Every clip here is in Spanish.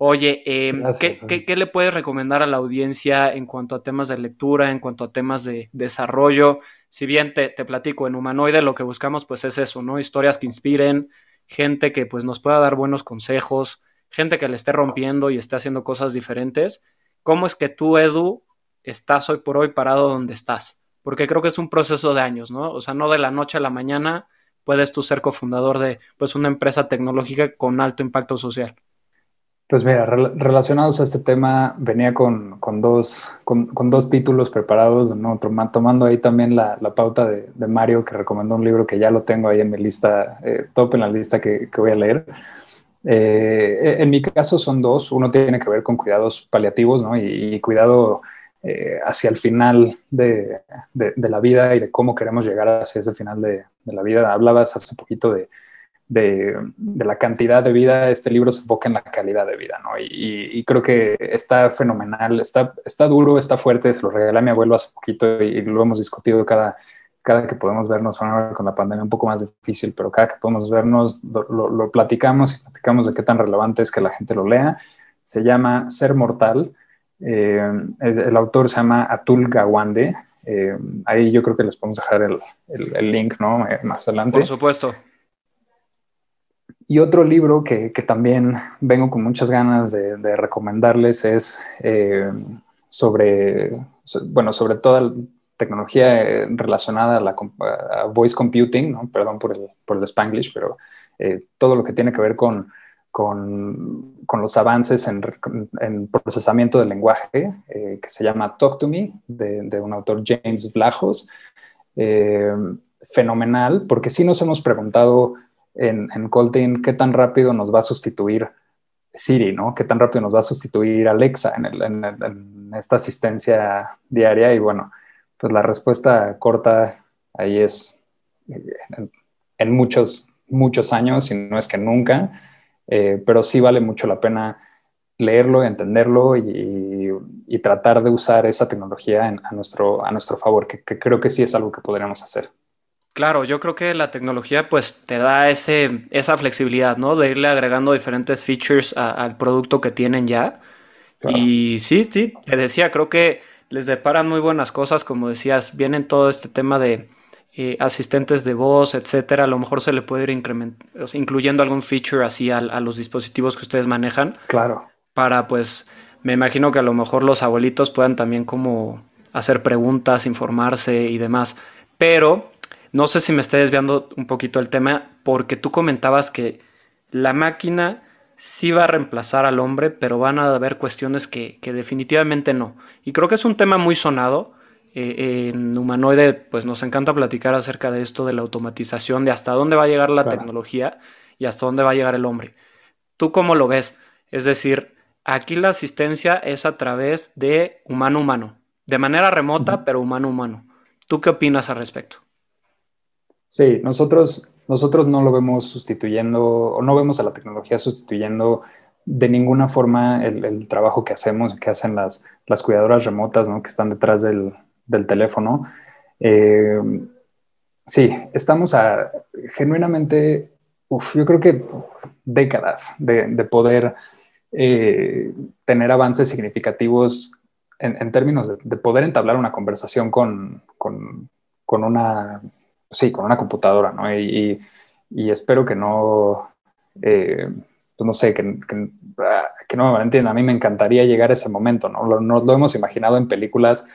Oye, em, ¿qué, le puedes recomendar a la audiencia en cuanto a temas de lectura, en cuanto a temas de desarrollo? Si bien te, te platico, en Humanoide lo que buscamos pues es eso, ¿no? Historias que inspiren, gente que pues nos pueda dar buenos consejos, gente que le esté rompiendo y esté haciendo cosas diferentes. ¿Cómo es que tú, Edu, estás hoy por hoy parado donde estás? Porque creo que es un proceso de años, ¿no? O sea, no de la noche a la mañana puedes tú ser cofundador de pues una empresa tecnológica con alto impacto social. Pues mira, relacionados a este tema, venía con, dos, con, dos títulos preparados, ¿no? tomando ahí también la, pauta de, Mario, que recomendó un libro que ya lo tengo ahí en mi lista, eh, top en la lista que, voy a leer. Eh, en mi caso son dos, uno tiene que ver con cuidados paliativos ¿no? y, cuidado eh, hacia el final de, la vida y de cómo queremos llegar hacia ese final de, de la vida. Hablabas hace poquito de de, la cantidad de vida, este libro se enfoca en la calidad de vida, ¿no? Y, creo que está fenomenal, está, está duro, está fuerte, se lo regalé a mi abuelo hace poquito y, lo hemos discutido cada, cada que podemos vernos, con la pandemia un poco más difícil, pero cada que podemos vernos lo, platicamos y platicamos de qué tan relevante es que la gente lo lea. Se llama Ser Mortal, eh, el, autor se llama Atul Gawande, eh, ahí yo creo que les podemos dejar el, el link, ¿no? Eh, más adelante. Por supuesto. Y otro libro que, también vengo con muchas ganas de, recomendarles es eh, sobre, bueno, sobre toda tecnología eh, relacionada a, la, voice computing, perdón por el, por el spanglish, pero eh, todo lo que tiene que ver con, con, los avances en, procesamiento del lenguaje, que se llama Talk to Me, de, de un autor James Vlajos. fenomenal, porque sí nos hemos preguntado en, en Colting qué tan rápido nos va a sustituir Siri, ¿no? ¿Qué tan rápido nos va a sustituir Alexa en, esta asistencia diaria? Y bueno, pues la respuesta corta ahí es en, muchos, muchos años, y no es que nunca, eh, pero sí vale mucho la pena leerlo, entenderlo y, tratar de usar esa tecnología a, nuestro, a nuestro favor, que creo que sí es algo que podríamos hacer. Claro, yo creo que la tecnología pues te da ese, esa flexibilidad, ¿no? De irle agregando diferentes features al producto que tienen ya. Y sí, sí, te decía, creo que les deparan muy buenas cosas, como decías, vienen todo este tema de eh, asistentes de voz, etcétera. A lo mejor se le puede ir incluyendo algún feature así a, a los dispositivos que ustedes manejan. Claro. Para pues, me imagino que a lo mejor los abuelitos puedan también como hacer preguntas, informarse y demás. Pero no sé si me estoy desviando un poquito el tema, porque tú comentabas que la máquina sí va a reemplazar al hombre, pero van a haber cuestiones que, definitivamente no. Y creo que es un tema muy sonado. Eh, en Humanoide, pues nos encanta platicar acerca de esto, de la automatización, de hasta dónde va a llegar la tecnología y hasta dónde va a llegar el hombre. ¿Tú cómo lo ves? Es decir, aquí la asistencia es a través de humano-humano, de manera remota, pero humano-humano. ¿Tú qué opinas al respecto? Sí, nosotros, nosotros no lo vemos sustituyendo o no vemos a la tecnología sustituyendo de ninguna forma el, trabajo que hacemos, que hacen las, las cuidadoras remotas ¿no? que están detrás del, teléfono. Eh, sí, estamos a genuinamente, yo creo que décadas de, poder eh, tener avances significativos en, términos de, poder entablar una conversación con, con una sí, con una computadora, ¿no? Y, espero que no, eh, pues no sé, que, que, no me entiendan. A mí me encantaría llegar a ese momento, ¿no? Nos lo hemos imaginado en películas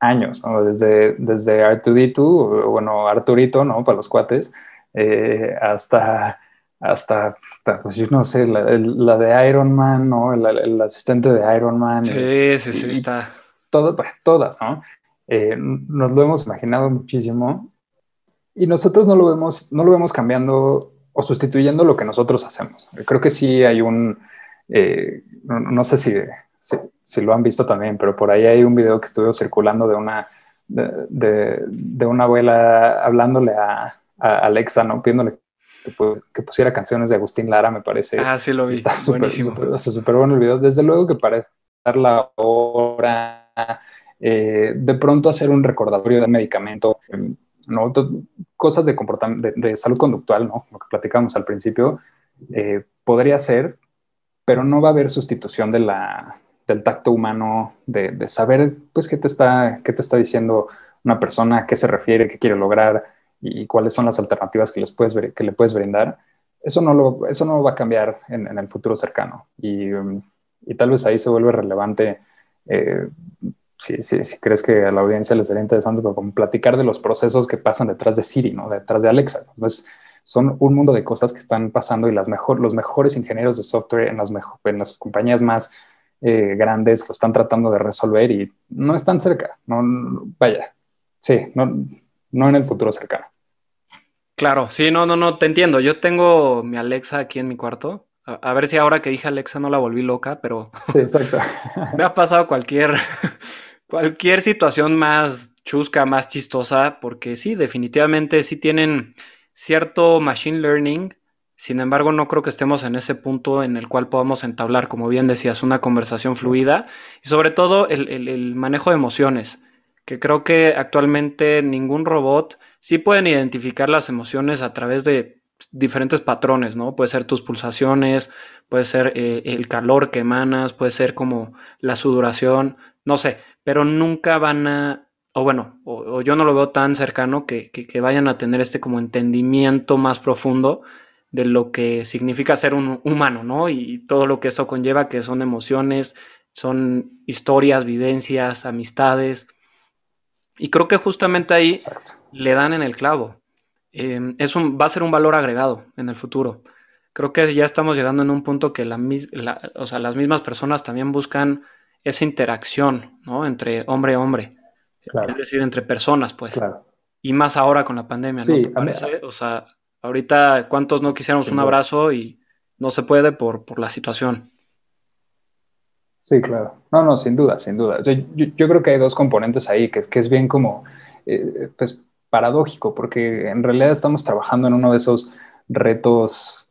años, ¿no? Desde, desde R2D2, bueno, Arturito, ¿no? Para los cuates, eh, hasta, hasta, pues yo no sé, la, de Iron Man, ¿no? El, asistente de Iron Man. Sí, sí, sí, está. Todo, pues, todas, ¿no? Eh, nos lo hemos imaginado muchísimo y nosotros no lo vemos, no lo vemos cambiando o sustituyendo lo que nosotros hacemos. Creo que sí hay un, eh, no, sé si, si, lo han visto también, pero por ahí hay un video que estuvo circulando de una, de, de, una abuela hablándole a, a, Alexa, ¿no? Pidiéndole que, pusiera canciones de Agustín Lara, me parece. Ah, sí lo vi. Está súper, súper bueno el video. Desde luego que parece dar la hora, eh, de pronto hacer un recordatorio de medicamento, em, ¿no? cosas de, comportamiento, de, salud conductual, ¿no? Lo que platicamos al principio, eh, podría ser, pero no va a haber sustitución de la, del tacto humano, de, saber, pues, qué te, está, qué te está diciendo una persona, qué se refiere, qué quiere lograr y, cuáles son las alternativas que, les puedes, que le puedes brindar. Eso no, lo, eso no va a cambiar en, el futuro cercano. Y, y, tal vez ahí se vuelve relevante eh, si, si, crees que a la audiencia les sería interesante, pero como platicar de los procesos que pasan detrás de Siri, ¿no? Detrás de Alexa. Entonces, son un mundo de cosas que están pasando y las mejor, los mejores ingenieros de software en las, mejor, en las compañías más eh, grandes lo están tratando de resolver y no están cerca. No, vaya, sí, no, no en el futuro cercano. Claro, sí, no, no, no, te entiendo. Yo tengo mi Alexa aquí en mi cuarto. A, a ver si ahora que dije Alexa no la volví loca, pero sí, exacto. me ha pasado cualquier cualquier situación más chusca, más chistosa, porque sí, definitivamente sí tienen cierto machine learning. Sin embargo, no creo que estemos en ese punto en el cual podamos entablar, como bien decías, una conversación fluida y sobre todo el, manejo de emociones, que creo que actualmente ningún robot sí pueden identificar las emociones a través de diferentes patrones, ¿no? Puede ser tus pulsaciones, puede ser eh, el calor que emanas, puede ser como la sudoración, no sé, pero nunca van a, o bueno, o, yo no lo veo tan cercano que, vayan a tener este como entendimiento más profundo de lo que significa ser un humano, ¿no? Y todo lo que eso conlleva, que son emociones, son historias, vivencias, amistades. Y creo que justamente ahí le dan en el clavo. Em, es un, va a ser un valor agregado en el futuro. Creo que ya estamos llegando en un punto que la, o sea, las mismas personas también buscan esa interacción, ¿no? Entre hombre y hombre. Es decir, entre personas, pues. Y más ahora con la pandemia, ¿no? parece? O sea, ahorita, ¿cuántos no quisiéramos un abrazo y no se puede por, por la situación? Sí, claro. No, no, sin duda, sin duda. Yo, yo, creo que hay dos componentes ahí, que es, que es bien como, eh, pues, paradójico, porque en realidad estamos trabajando en uno de esos retos,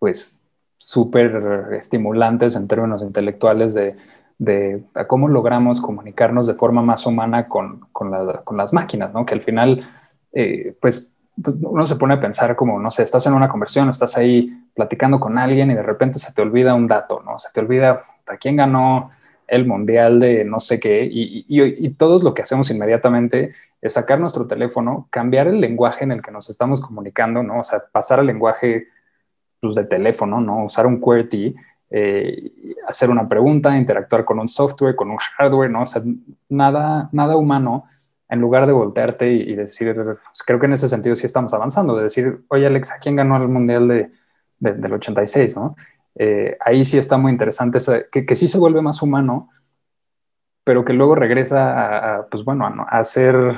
pues, súper estimulantes en términos intelectuales de de cómo logramos comunicarnos de forma más humana con, con, las máquinas, ¿no? Que al final, eh, pues, uno se pone a pensar como, no sé, estás en una conversión, estás ahí platicando con alguien y de repente se te olvida un dato, ¿no? Se te olvida a quién ganó el mundial de no sé qué y, y, y todo lo que hacemos inmediatamente es sacar nuestro teléfono, cambiar el lenguaje en el que nos estamos comunicando, ¿no? O sea, pasar al lenguaje pues, de teléfono, ¿no? Usar un QWERTY eh, hacer una pregunta, interactuar con un software, con un hardware, ¿no? O sea, nada, nada humano en lugar de voltearte y, decir, creo que en ese sentido sí estamos avanzando, de decir, oye Alexa, ¿quién ganó el Mundial de, del 86, ¿no? Eh, ahí sí está muy interesante, que, que, sí se vuelve más humano, pero que luego regresa a, pues bueno, a, ser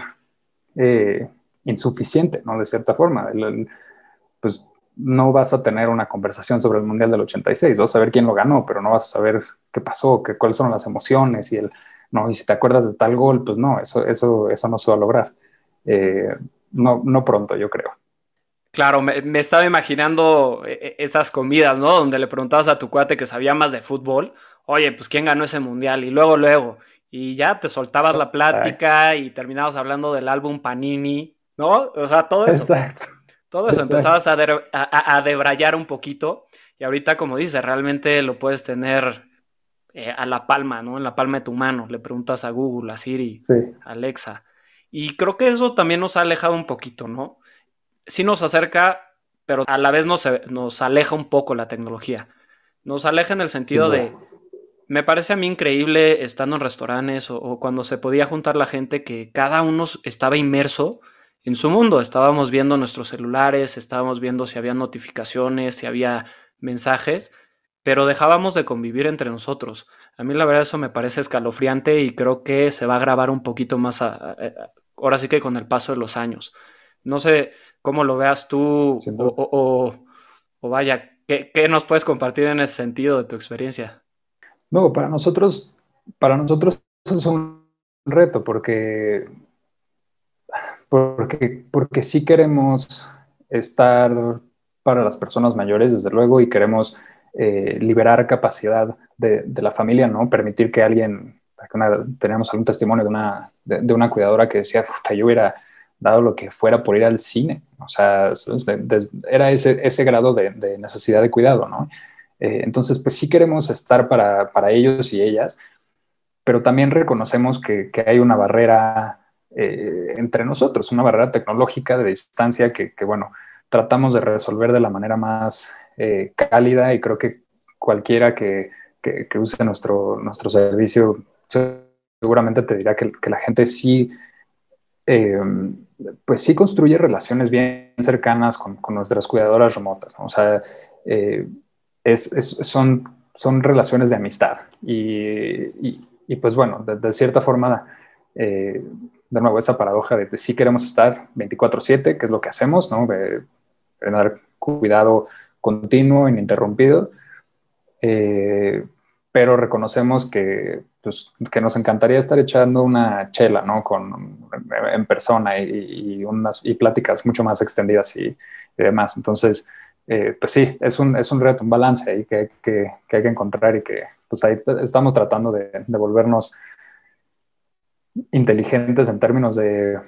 eh, insuficiente, ¿no? De cierta forma. pues no vas a tener una conversación sobre el Mundial del 86, vas a saber quién lo ganó, pero no vas a saber qué pasó, qué, cuáles son las emociones y el, no, y si te acuerdas de tal gol, pues no, eso, eso, eso no se va a lograr. Eh, no, no pronto, yo creo. Claro, me, estaba imaginando eh, eh, esas comidas, ¿no? Donde le preguntabas a tu cuate que sabía más de fútbol, oye, pues quién ganó ese mundial, y luego, luego, y ya te soltabas la plática y terminabas hablando del álbum Panini, ¿no? O sea, todo eso. Exacto. Todo eso, empezabas a, debrayar un poquito y ahorita, como dices, realmente lo puedes tener eh, a la palma, ¿no? En la palma de tu mano. Le preguntas a Google, a Siri, a Alexa. Y creo que eso también nos ha alejado un poquito, ¿no? Sí nos acerca, pero a la vez nos, nos aleja un poco la tecnología. Nos aleja en el sentido de, me parece a mí increíble estando en restaurantes o, cuando se podía juntar la gente que cada uno estaba inmerso en su mundo. Estábamos viendo nuestros celulares, estábamos viendo si había notificaciones, si había mensajes, pero dejábamos de convivir entre nosotros. A mí la verdad eso me parece escalofriante y creo que se va a grabar un poquito más ahora sí que con el paso de los años. No sé cómo lo veas tú o, vaya, ¿qué, nos puedes compartir en ese sentido de tu experiencia? No, para nosotros, para nosotros es un reto porque, porque, porque sí queremos estar para las personas mayores, desde luego, y queremos eh, liberar capacidad de, la familia, ¿no? Permitir que alguien, tenemos algún testimonio de una, de, una cuidadora que decía, puta, yo hubiera dado lo que fuera por ir al cine, o sea, era ese, ese grado de, necesidad de cuidado, ¿no? Eh, entonces, pues sí queremos estar para, para, ellos y ellas, pero también reconocemos que, que hay una barrera eh, entre nosotros, una barrera tecnológica de distancia que, bueno, tratamos de resolver de la manera más eh, cálida y creo que cualquiera que, que, use nuestro, nuestro servicio seguramente te dirá que, la gente sí, eh, pues sí construye relaciones bien cercanas con, con nuestras cuidadoras remotas. O sea, eh, es, son, son relaciones de amistad y, y, pues bueno, de, cierta forma, de nuevo, esa paradoja de, que sí queremos estar 24/7, que es lo que hacemos, ¿no? De, de dar cuidado continuo, ininterrumpido, eh, pero reconocemos que, pues, que nos encantaría estar echando una chela, ¿no? Con, en persona y, unas, y pláticas mucho más extendidas y, demás. Entonces, eh, pues sí, es un, es un reto, un balance ahí que, que, que, hay que encontrar y que pues ahí estamos tratando de, de volvernos inteligentes en términos de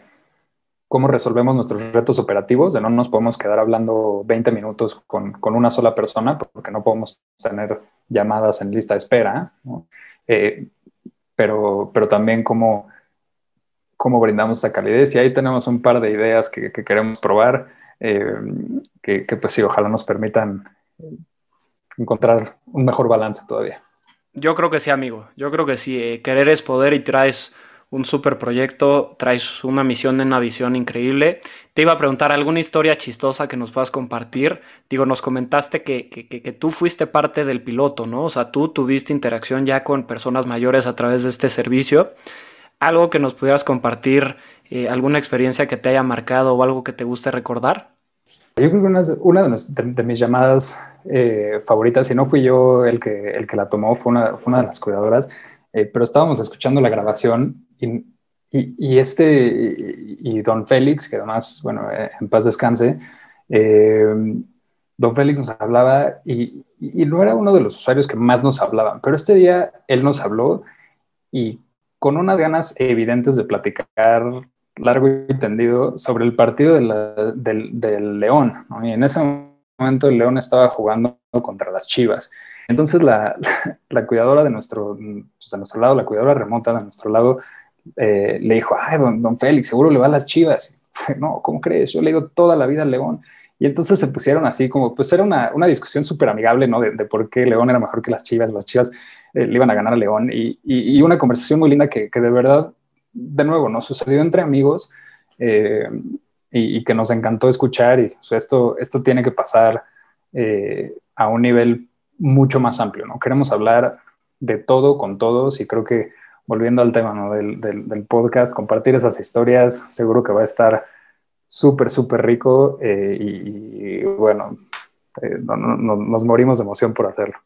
cómo resolvemos nuestros retos operativos, de no nos podemos quedar hablando 20 minutos con, con una sola persona, porque no podemos tener llamadas en lista de espera, eh, pero, pero también cómo, cómo brindamos esa calidez. Y ahí tenemos un par de ideas que, que queremos probar, eh, que, que, pues sí, ojalá nos permitan encontrar un mejor balance todavía. Yo creo que sí, amigo. Yo creo que sí. Eh, querer es poder y traes un super proyecto, traes una misión, una visión increíble. Te iba a preguntar alguna historia chistosa que nos puedas compartir. Digo, nos comentaste que, que, tú fuiste parte del piloto, ¿no? O sea, tú tuviste interacción ya con personas mayores a través de este servicio. Algo que nos pudieras compartir, eh, alguna experiencia que te haya marcado o algo que te guste recordar. Yo creo que una, de, mis llamadas eh, favoritas, y no fui yo el que, el que la tomó, fue una, fue una de las cuidadoras, eh, pero estábamos escuchando la grabación y, y, este, y, Don Félix, que además, bueno, eh, en paz descanse, eh, Don Félix nos hablaba y, y, no era uno de los usuarios que más nos hablaban, pero este día él nos habló y con unas ganas evidentes de platicar largo y tendido sobre el partido del, del, León. Y en ese momento el León estaba jugando contra las Chivas. Entonces la, la, cuidadora de nuestro, pues de nuestro lado, la cuidadora remota de nuestro lado, eh, le dijo, ay, don, don Félix, seguro le va a las chivas. no, ¿cómo crees? Yo le digo toda la vida al León. Y entonces se pusieron así como, pues era una, una discusión súper amigable, ¿no? De, por qué León era mejor que las chivas, las chivas eh, le iban a ganar a León. Y, y, una conversación muy linda que, que, de verdad, de nuevo, nos sucedió entre amigos eh, y, que nos encantó escuchar. Y esto, esto tiene que pasar a un nivel mucho más amplio, ¿no? Queremos hablar de todo con todos y creo que volviendo al tema ¿no? del, del, podcast, compartir esas historias, seguro que va a estar súper, súper rico eh, y, bueno, eh, nos morimos de emoción por hacerlo.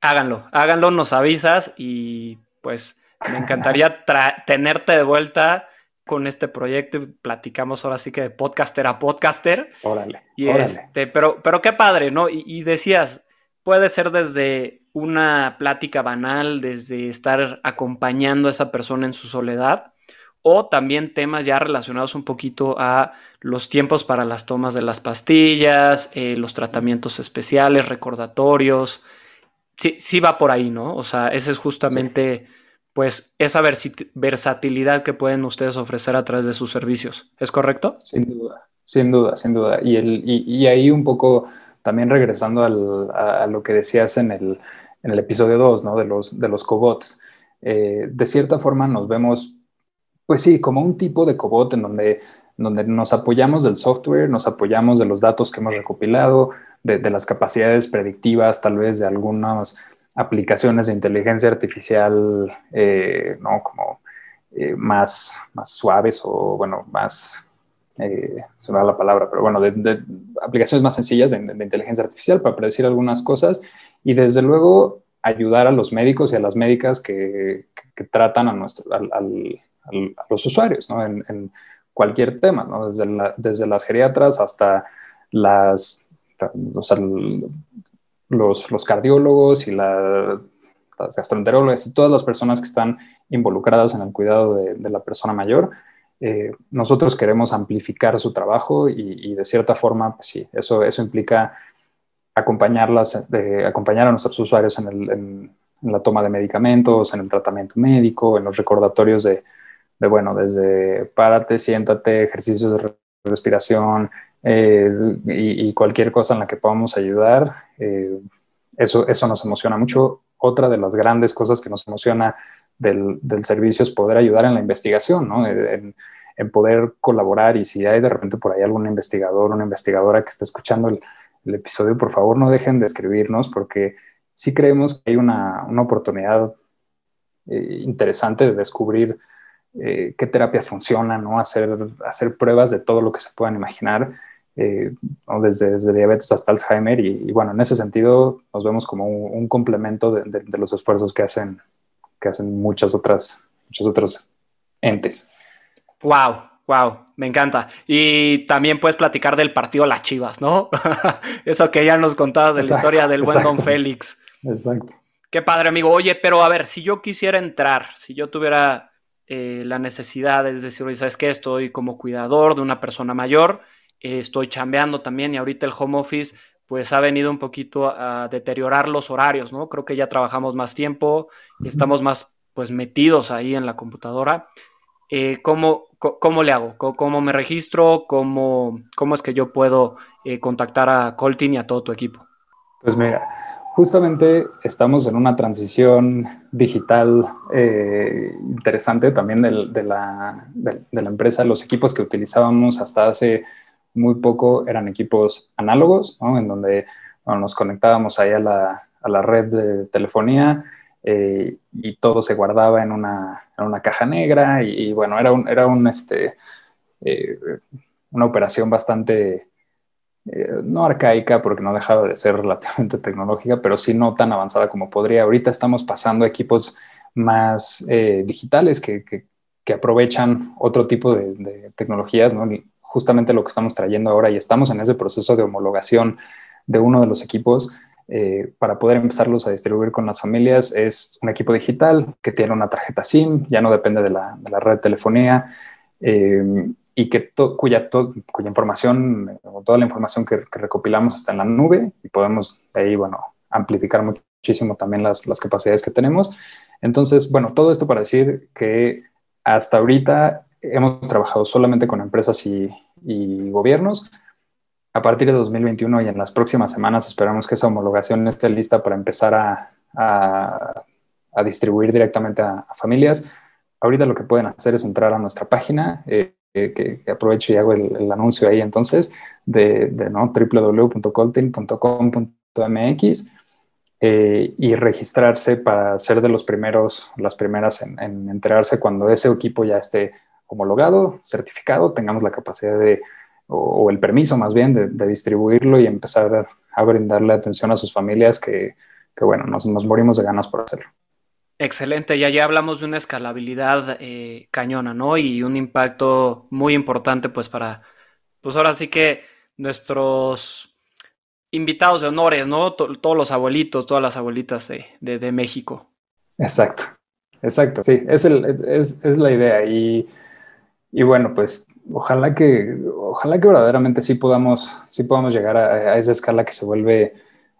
Háganlo, háganlo, nos avisas y pues me encantaría tenerte de vuelta con este proyecto y platicamos ahora sí que de podcaster a podcaster. Órale. Y este, pero, pero qué padre, ¿no? y decías, puede ser desde una plática banal, desde estar acompañando a esa persona en su soledad, o también temas ya relacionados un poquito a los tiempos para las tomas de las pastillas, eh, los tratamientos especiales, recordatorios. Sí, sí va por ahí, ¿no? O sea, esa es justamente, pues, esa versatilidad que pueden ustedes ofrecer a través de sus servicios. ¿Es correcto? Sin duda, sin duda, sin duda. Y, el, y ahí un poco también regresando a, lo que decías en el, en el episodio 2, ¿no? De los, de los cobots. Eh, de cierta forma nos vemos, pues sí, como un tipo de cobot en donde, donde nos apoyamos del software, nos apoyamos de los datos que hemos recopilado, de, las capacidades predictivas, tal vez de algunas aplicaciones de inteligencia artificial, eh, ¿no? Como eh, más, más suaves o, bueno, más eh, se me la palabra, pero bueno, de, aplicaciones más sencillas de, inteligencia artificial para predecir algunas cosas y desde luego ayudar a los médicos y a las médicas que, tratan a, nuestro, a los usuarios ¿no? en, cualquier tema, ¿no? desde, desde las geriatras hasta las, los, los, cardiólogos y las gastroenterólogos y todas las personas que están involucradas en el cuidado de, la persona mayor. Eh, nosotros queremos amplificar su trabajo y, de cierta forma, pues sí, eso, eso implica acompañarlas, acompañar a nuestros usuarios en, la toma de medicamentos, en el tratamiento médico, en los recordatorios de, bueno, desde párate, siéntate, ejercicios de respiración eh, y, cualquier cosa en la que podamos ayudar. Eh, eso, eso nos emociona mucho. Otra de las grandes cosas que nos emociona del, servicio es poder ayudar en la investigación, ¿no? en, poder colaborar y si hay de repente por ahí algún investigador, una investigadora que esté escuchando el, episodio, por favor no dejen de escribirnos porque sí creemos que hay una, oportunidad eh, interesante de descubrir eh, qué terapias funcionan, ¿no? hacer, hacer pruebas de todo lo que se puedan imaginar. Eh, desde, desde, diabetes hasta Alzheimer y, bueno, en ese sentido nos vemos como un, complemento de, los esfuerzos que hacen que hacen muchas otras, muchos otros entes. Wow, wow, me encanta. Y también puedes platicar del partido Las Chivas, ¿no? Eso que ya nos contabas de la historia del buen Don Félix. Exacto. Qué padre, amigo. Oye, pero a ver, si yo quisiera entrar, si yo tuviera eh, la necesidad, es decir, ¿sabes qué? Estoy como cuidador de una persona mayor, eh, estoy chambeando también y ahorita el home office pues ha venido un poquito a deteriorar los horarios, ¿no? Creo que ya trabajamos más tiempo, y estamos más pues metidos ahí en la computadora. Eh, ¿cómo, le hago? ¿Cómo, me registro? ¿Cómo, ¿Cómo, es que yo puedo eh, contactar a Coltin y a todo tu equipo? Pues mira, justamente estamos en una transición digital eh, interesante también de, la, de, la, empresa. Los equipos que utilizábamos hasta hace muy poco eran equipos análogos, en donde nos conectábamos ahí a la, a la, red de telefonía eh, y todo se guardaba en una, en una caja negra y, bueno, era, un, era un, este, eh, una operación bastante, eh, no arcaica porque no dejaba de ser relativamente tecnológica, pero sí no tan avanzada como podría. Ahorita estamos pasando a equipos más digitales que, que, aprovechan otro tipo de, de tecnologías, ¿no? justamente lo que estamos trayendo ahora y estamos en ese proceso de homologación de uno de los equipos eh, para poder empezarlos a distribuir con las familias. Es un equipo digital que tiene una tarjeta SIM, ya no depende de la, red de telefonía eh, y que cuya, cuya información toda la información que, recopilamos está en la nube y podemos de ahí, bueno, amplificar muchísimo también las, las capacidades que tenemos. Entonces, bueno, todo esto para decir que hasta ahorita hemos trabajado solamente con empresas y, gobiernos. A partir de 2021 y en las próximas semanas esperamos que esa homologación esté lista para empezar a, distribuir directamente a, familias. Ahorita lo que pueden hacer es entrar a nuestra página, eh, que, aprovecho y hago el, anuncio ahí entonces, de, de ¿no? www.colting.com.mx eh, y registrarse para ser de los primeros, las primeras en, en enterarse cuando ese equipo ya esté homologado, certificado, tengamos la capacidad de, o, el permiso más bien, de, distribuirlo y empezar a, brindarle atención a sus familias que, bueno, nos, morimos de ganas por hacerlo. Excelente, ya ya hablamos de una escalabilidad eh, cañona, ¿no? Y un impacto muy importante, pues para, pues ahora sí que nuestros invitados de honores, ¿no? todos los abuelitos, todas las abuelitas de, México. Exacto, exacto, sí, es, el, es, es la idea y y bueno, pues ojalá que, ojalá que verdaderamente sí podamos, sí podamos llegar a, esa escala que se vuelve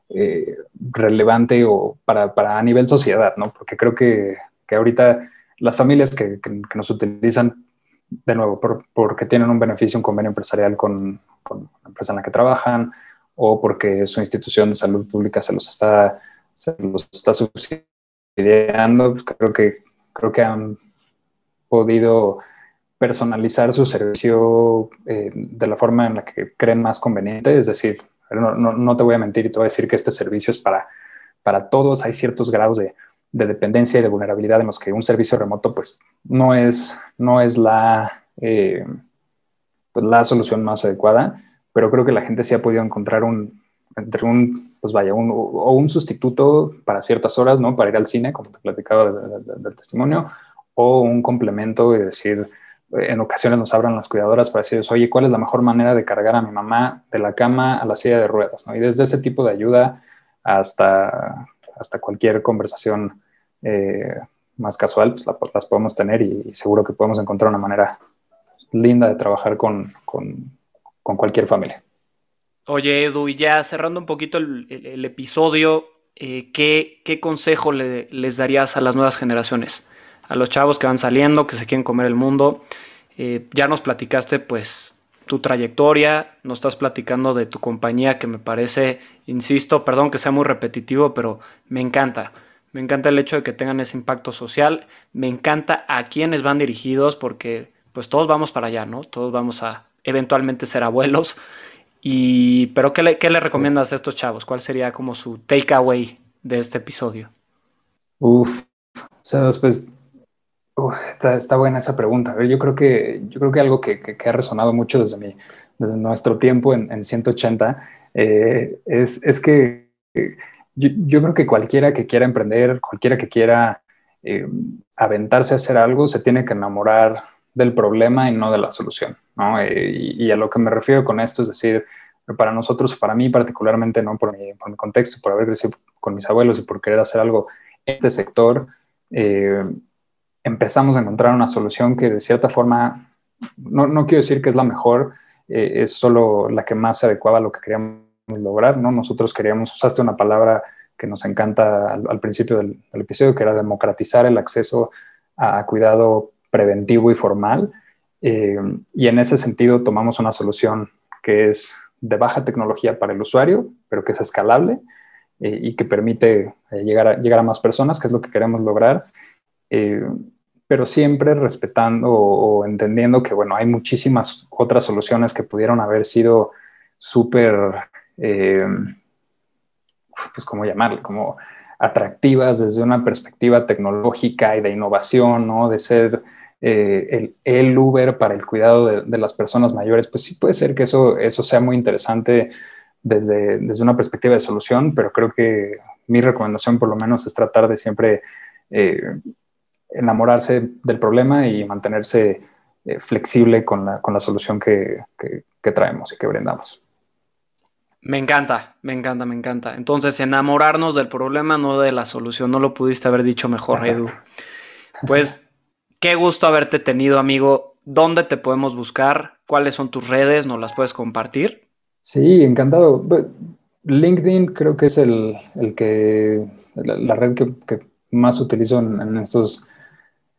eh, relevante o para, para, a nivel sociedad, ¿no? Porque creo que, que ahorita las familias que, que, nos utilizan, de nuevo, porque tienen un beneficio, un convenio empresarial con, con, la empresa en la que trabajan o porque su institución de salud pública se los está, se los está subsidiando, pues creo que, creo que han podido personalizar su servicio eh, de la forma en la que creen más conveniente. Es decir, no, te voy a mentir y te voy a decir que este servicio es para, para todos. Hay ciertos grados de, de, dependencia y de vulnerabilidad en los que un servicio remoto pues no es, no es la... Eh, pues, la solución más adecuada, pero creo que la gente sí ha podido encontrar un, entre un, pues vaya, un, o un sustituto para ciertas horas, ¿no? Para ir al cine, como te platicaba del testimonio, o un complemento y decir, en ocasiones nos abran las cuidadoras para decir, oye, ¿cuál es la mejor manera de cargar a mi mamá de la cama a la silla de ruedas? ¿no? Y desde ese tipo de ayuda hasta, hasta cualquier conversación eh, más casual, pues las podemos tener y, seguro que podemos encontrar una manera linda de trabajar con, con, cualquier familia. Oye, Edu, y ya cerrando un poquito el, episodio, eh, ¿qué, ¿qué, consejo les darías a las nuevas generaciones? A los chavos que van saliendo, que se quieren comer el mundo. Eh, ya nos platicaste, pues, tu trayectoria, nos estás platicando de tu compañía, que me parece, insisto, perdón que sea muy repetitivo, pero me encanta. Me encanta el hecho de que tengan ese impacto social. Me encanta a quienes van dirigidos, porque, pues, todos vamos para allá, ¿no? Todos vamos a eventualmente ser abuelos. Y, pero ¿qué le, qué le recomiendas a estos chavos? ¿Cuál sería como su takeaway de este episodio? Uf, o sea, está, está, buena esa pregunta. Yo creo que, yo creo que algo que, que, ha resonado mucho desde, mi, desde nuestro tiempo en, en 180 eh, es, es, que yo, yo, creo que cualquiera que quiera emprender, cualquiera que quiera eh, aventarse a hacer algo, se tiene que enamorar del problema y no de la solución. Eh, y, a lo que me refiero con esto es decir, para nosotros, para mí particularmente, ¿no? por, mi, por mi contexto, por haber crecido con mis abuelos y por querer hacer algo en este sector, eh, empezamos a encontrar una solución que de cierta forma, no, no quiero decir que es la mejor, eh, es solo la que más se adecuaba a lo que queríamos lograr. ¿no? Nosotros queríamos, usaste una palabra que nos encanta al, principio del, del, episodio, que era democratizar el acceso a cuidado preventivo y formal. Eh, y en ese sentido tomamos una solución que es de baja tecnología para el usuario, pero que es escalable eh, y que permite eh, llegar, a, llegar a más personas, que es lo que queremos lograr, pero siempre respetando o, entendiendo que, bueno, hay muchísimas otras soluciones que pudieron haber sido súper, pues, ¿cómo llamarle? Como atractivas desde una perspectiva tecnológica y de innovación, ¿no? De ser eh, el, Uber para el cuidado de, las personas mayores, pues sí puede ser que eso, eso sea muy interesante desde, desde una perspectiva de solución, pero creo que mi recomendación por lo menos es tratar de siempre eh, enamorarse del problema y mantenerse eh, flexible con la, con la solución que, que, traemos y que brindamos. Me encanta, me encanta, me encanta. Entonces, enamorarnos del problema, no de la solución. No lo pudiste haber dicho mejor, Edu. Pues Qué gusto haberte tenido, amigo. ¿Dónde te podemos buscar? ¿Cuáles son tus redes? ¿Nos las puedes compartir? Sí, encantado. LinkedIn creo que es el, que, la, red que, más utilizo en, estos,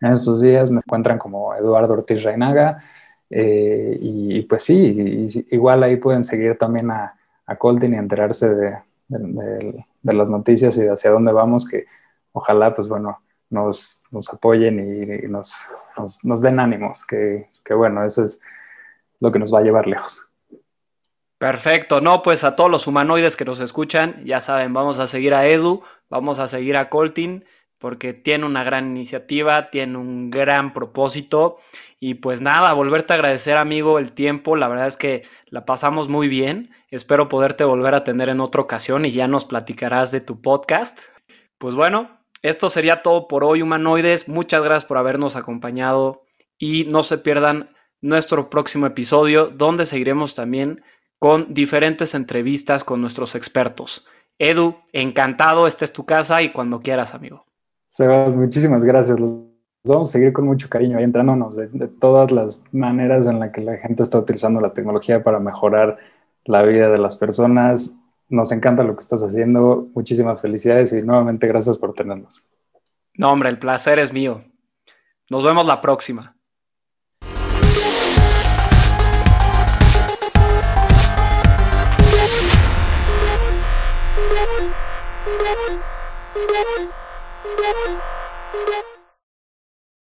en estos días. Me encuentran como Eduardo Ortiz Reinaga. Eh, y, pues sí, igual ahí pueden seguir también a, a y enterarse de, de, las noticias y de hacia dónde vamos, que ojalá, pues bueno, nos, apoyen y, nos, nos, den ánimos, que, bueno, eso es lo que nos va a llevar lejos. Perfecto, no, pues a todos los humanoides que nos escuchan, ya saben, vamos a seguir a Edu, vamos a seguir a Coltin, porque tiene una gran iniciativa, tiene un gran propósito. Y pues nada, volverte a agradecer, amigo, el tiempo. La verdad es que la pasamos muy bien. Espero poderte volver a tener en otra ocasión y ya nos platicarás de tu podcast. Pues bueno, esto sería todo por hoy, humanoides. Muchas gracias por habernos acompañado y no se pierdan nuestro próximo episodio donde seguiremos también con diferentes entrevistas con nuestros expertos. Edu, encantado, esta es tu casa y cuando quieras, amigo. Sebas, muchísimas gracias. Los vamos a seguir con mucho cariño ahí entrándonos de, de todas las maneras en las que la gente está utilizando la tecnología para mejorar la vida de las personas nos encanta lo que estás haciendo. Muchísimas felicidades y nuevamente gracias por tenernos. No, hombre, el placer es mío. Nos vemos la próxima.